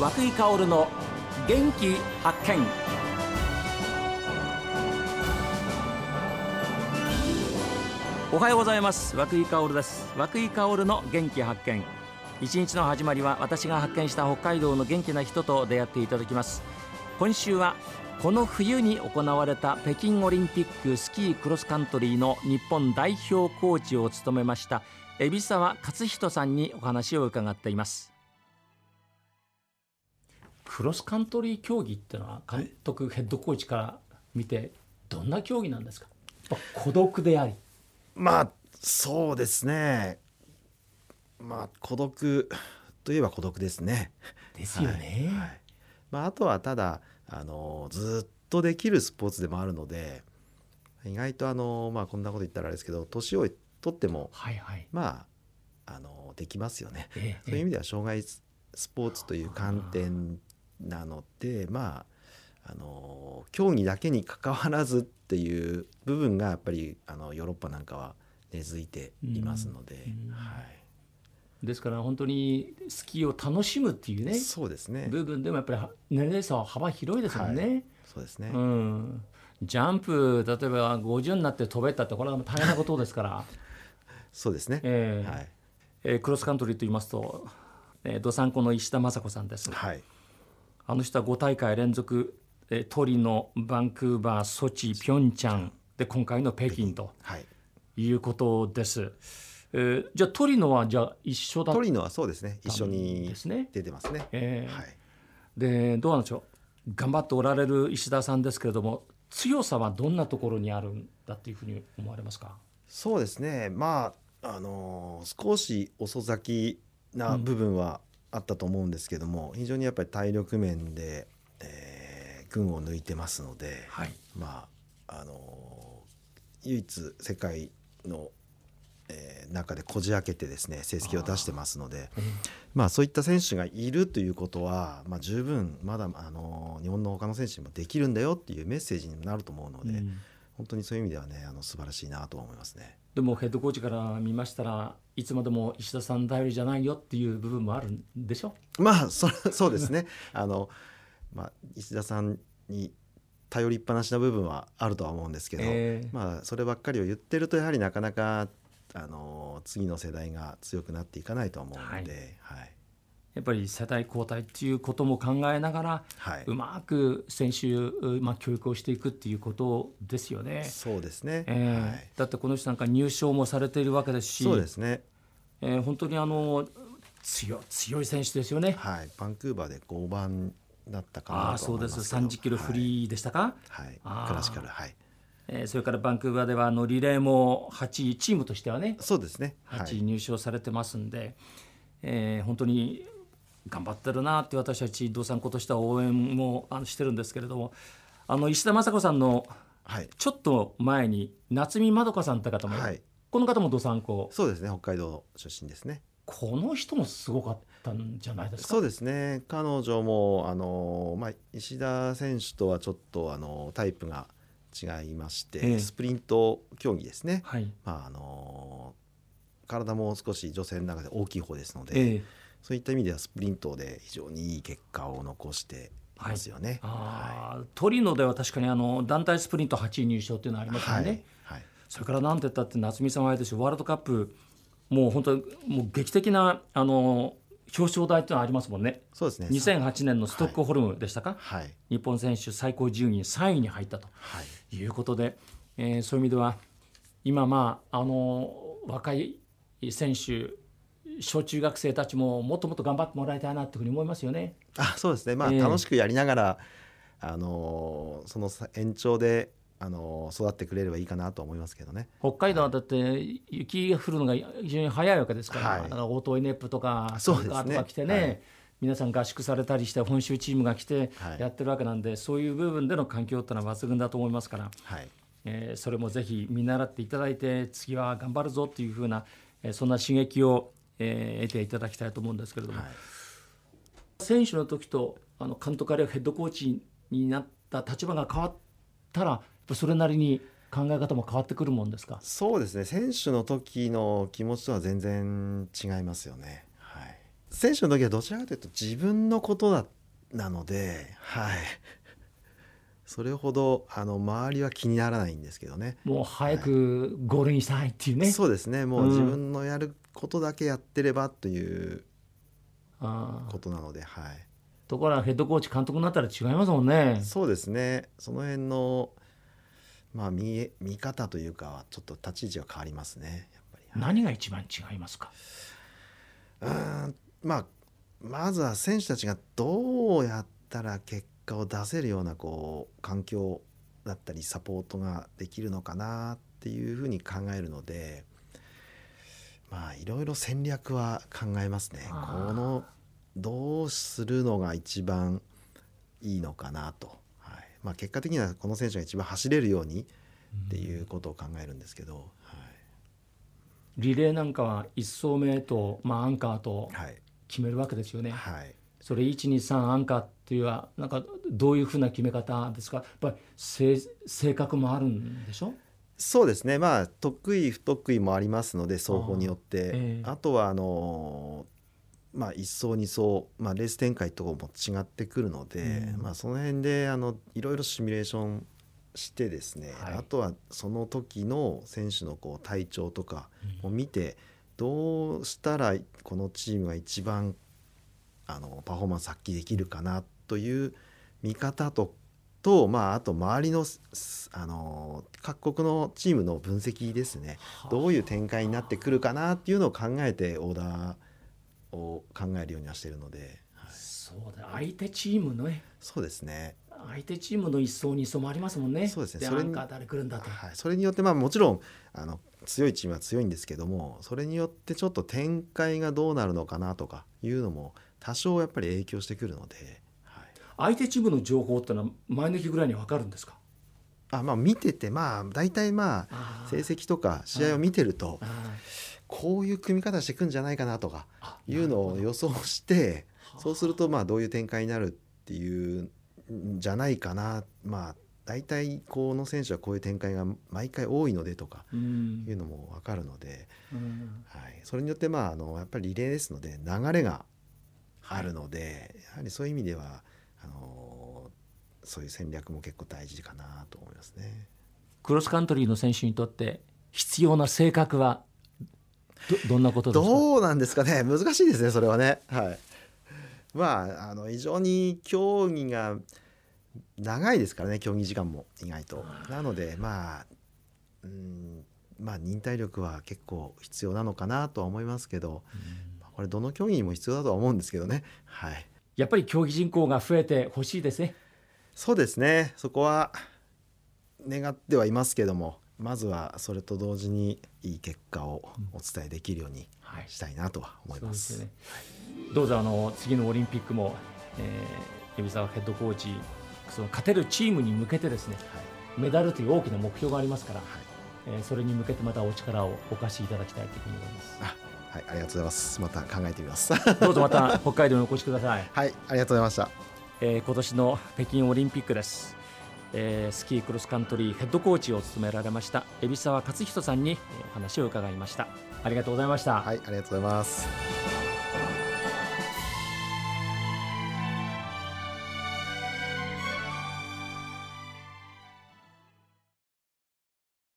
和久井薫の元気発見。おはようございます。和久井薫です。和久井薫の元気発見。一日の始まりは私が発見した北海道の元気な人と出会っていただきます。今週はこの冬に行われた北京オリンピックスキークロスカントリーの日本代表コーチを務めました海老沢勝人さんにお話を伺っています。クロスカントリー競技っていうのは監督、ヘッドコーチから見てどんな競技なんですか？孤独であり。まあそうですね。まあ孤独といえば孤独ですね。ですよね。はい。はい、まあ、あとはただあのずっとできるスポーツでもあるので意外とあの、まあ、こんなこと言ったらあれですけど年を取っても、はいはい、まああのできますよね、ええ、そういう意味では障害スポーツという観点なのでまああの競技だけにかかわらずっていう部分がやっぱりあのヨーロッパなんかは根付いていますので。はい。ですから本当にスキーを楽しむっていうねそうですね。部分でもやっぱり年齢差は幅広いですもんね。はい、そうですね、うん、ジャンプ例えば50になって飛べたってこれは大変なことですから。そうですね、えー、はい。えー、クロスカントリーと言いますと、えー、どさんこの石田雅子さんです、はい、あの人は5大会連続、えー、トリノバンクーバーソチピョンチャンで今回の北京とい。うことです。えー、じゃあトリノはじゃあ一緒だトリノはそうですね。一緒に出てますね。えー、はい、でどうなんでしょう。頑張っておられる石田さんですけれども強さはどんなところにあるんだっていうふうに思われますか？そうですね。まああのー、少し遅咲きな部分はあったと思うんですけども、うん、非常にやっぱり体力面で、えー、群を抜いてますので、はい、まああのー、唯一世界のえー、中でこじ開けてですね成績を出してますので、まあ、そういった選手がいるということは、まあ、十分まだあの日本の他の選手にもできるんだよっていうメッセージにもなると思うので、うん、本当にそういう意味ではねあの素晴らしいなと思いますね。でもヘッドコーチから見ましたらいつまでも石田さん頼りじゃないよっていう部分もあるんでしょ？まあそそうですね。あの、まあ、石田さんに頼りっぱなしな部分はあるとは思うんですけど、えー、まあ、そればっかりを言ってるとやはりなかなかあの次の世代が強くなっていかないと思うので、はい、はい、やっぱり世代交代っていうことも考えながら、はい、うまく選手、まあ、教育をしていくっていうことですよね。そうですね、えー、はい、だってこの人なんか入賞もされているわけですしそうですね、えー、本当にあの強強い選手ですよね。はい、バンクーバーで5番だったかなと思いますあそうです。30キロフリーでしたか、はい、はい、クラシカル。はい。えー、それからバンクーバーではあのリレーも8位チームとしてはねそうですね、8位入賞されてますんで、はい、えー、本当に頑張ってるなって私たち道産子としては応援もあのしてるんですけれどもあの石田雅子さんのちょっと前に夏見まどかさんって方も、はい、この方も道産子そうですね北海道出身ですね。この人もすごかったんじゃないですか？そうですね。彼女もあの、まあ、石田選手とはちょっとあのタイプが違いまして、えー、スプリント競技ですね、はい、まああの体も少し女性の中で大きい方ですので、えー、そういった意味ではスプリントで非常にいい結果を残していますよね。はい、トリノでは確かにあの団体スプリント8位入賞っていうのはありますよね。はい、それからなんて言ったって夏美さんはあれですよワールドカップもう本当にもう劇的なあの表彰台というのはありますもんね。そうですね。2008年のストックホルムでしたか？はい。日本選手最高順位3位に入ったということで、はい、えー、そういう意味では今まああの若い選手小中学生たちももっともっと頑張ってもらいたいなというふうに思いますよね。あ、そうですね。まあ、えー、楽しくやりながらあのその延長であの育ってくれればいいかなと思いますけどね。北海道はだって雪が降るのが非常に早いわけですから、はい、オートイネップとかそうですね。とか来てね、はい、皆さん合宿されたりして本州チームが来てやってるわけなんで、はい、そういう部分での環境ってのは抜群だと思いますから、はい。えー、それもぜひ見習っていただいて次は頑張るぞっていうふうな、えー、そんな刺激を、えー、得ていただきたいと思うんですけれども、はい、選手の時とあの監督あるいはヘッドコーチになった立場が変わったらそれなりに考え方も変わってくるもんですか？そうですね。選手の時の気持ちとは全然違いますよね。はい、選手の時はどちらかというと自分のことだなのではいそれほどあの周りは気にならないんですけどね。もう早くゴールにしたいっていうね、はい、そうですね。もう自分のやることだけやってればということなので、はい。ところがヘッドコーチ監督になったら違いますもんね。そうですね。その辺のまあ見見方というかちょっと立ち位置は変わりますね。やっぱり、何が一番違いますか？うん。まあまずは選手たちがどうやったら結果を出せるようなこう環境だったりサポートができるのかなっていうふうに考えるのでまあいろいろ戦略は考えますね。このどうするのが一番いいのかなと、はい。まあ、結果的にはこの選手が一番走れるようにっていうことを考えるんですけど、はい、リレーなんかは1走目と、まあ、アンカーと決めるわけですよね。はい、それ123アンカーっていうのはなんかどういうふうな決め方ですか？やっぱり性性格もあるんでしょ？そうですね。まあ得意不得意もありますので双方によって、えー、あとはあのまあ、1走2走、まあ、レース展開とかも違ってくるので、うん、まあ、その辺であのいろいろシミュレーションしてですね、はい、あとはその時の選手のこう体調とかを見て、どうしたらこのチームが一番あのパフォーマンス発揮できるかなという見方とと、まあ、あと周りのあの各国のチームの分析ですね。どういう展開になってくるかなっていうのを考えてオーダーを考えるようにはしてるので、はい、そうだ。相手チームのね。そうですね。相手チームの一層二層もありますもんね。そうですね。それに誰来るんだと、はい、それによってまあもちろんあの強いチームは強いんですけどもそれによってちょっと展開がどうなるのかなとかいうのも多少やっぱり影響してくるので、はい、相手チームの情報ってのは前の日ぐらいに分かるんですか？あまあ見ててまあ大体まあ成績とか試合を見てるとこういう組み方していくんじゃないかなとかいうのを予想してそうするとまあどういう展開になるっていうんじゃないかなまあ大体この選手はこういう展開が毎回多いのでとかいうのも分かるので、はい、それによってまああのやっぱりリレーですので流れがあるので、やはりそういう意味ではあのそういう戦略も結構大事かなと思いますね。クロスカントリーの選手にとって必要な性格はどんなことどうなんですかね？難しいですねそれはね。はい。まああの非常に競技が長いですからね競技時間も意外と。なのでまあうんまあ忍耐力は結構必要なのかなとは思いますけど、これどの競技にも必要だとは思うんですけどね。はい。やっぱり競技人口が増えてほしいですね。そうですね。そこは願ってはいますけどもまずはそれと同時にいい結果をお伝えできるようにしたいなとは思います。うんはい、ね、どうぞあの次のオリンピックも、えー、海沢ヘッドコーチその勝てるチームに向けてですね、はい、メダルという大きな目標がありますから、はい。えー、それに向けてまたお力をお貸しいただきたいというふうに思います。はい、ありがとうございます。また考えてみます。どうぞまた北海道にお越しください。はい、ありがとうございました。えー、今年の北京オリンピックです。えー、スキークロスカントリーヘッドコーチを務められました海老沢勝人さんに、えー、話を伺いましたありがとうございましたはいありがとうございます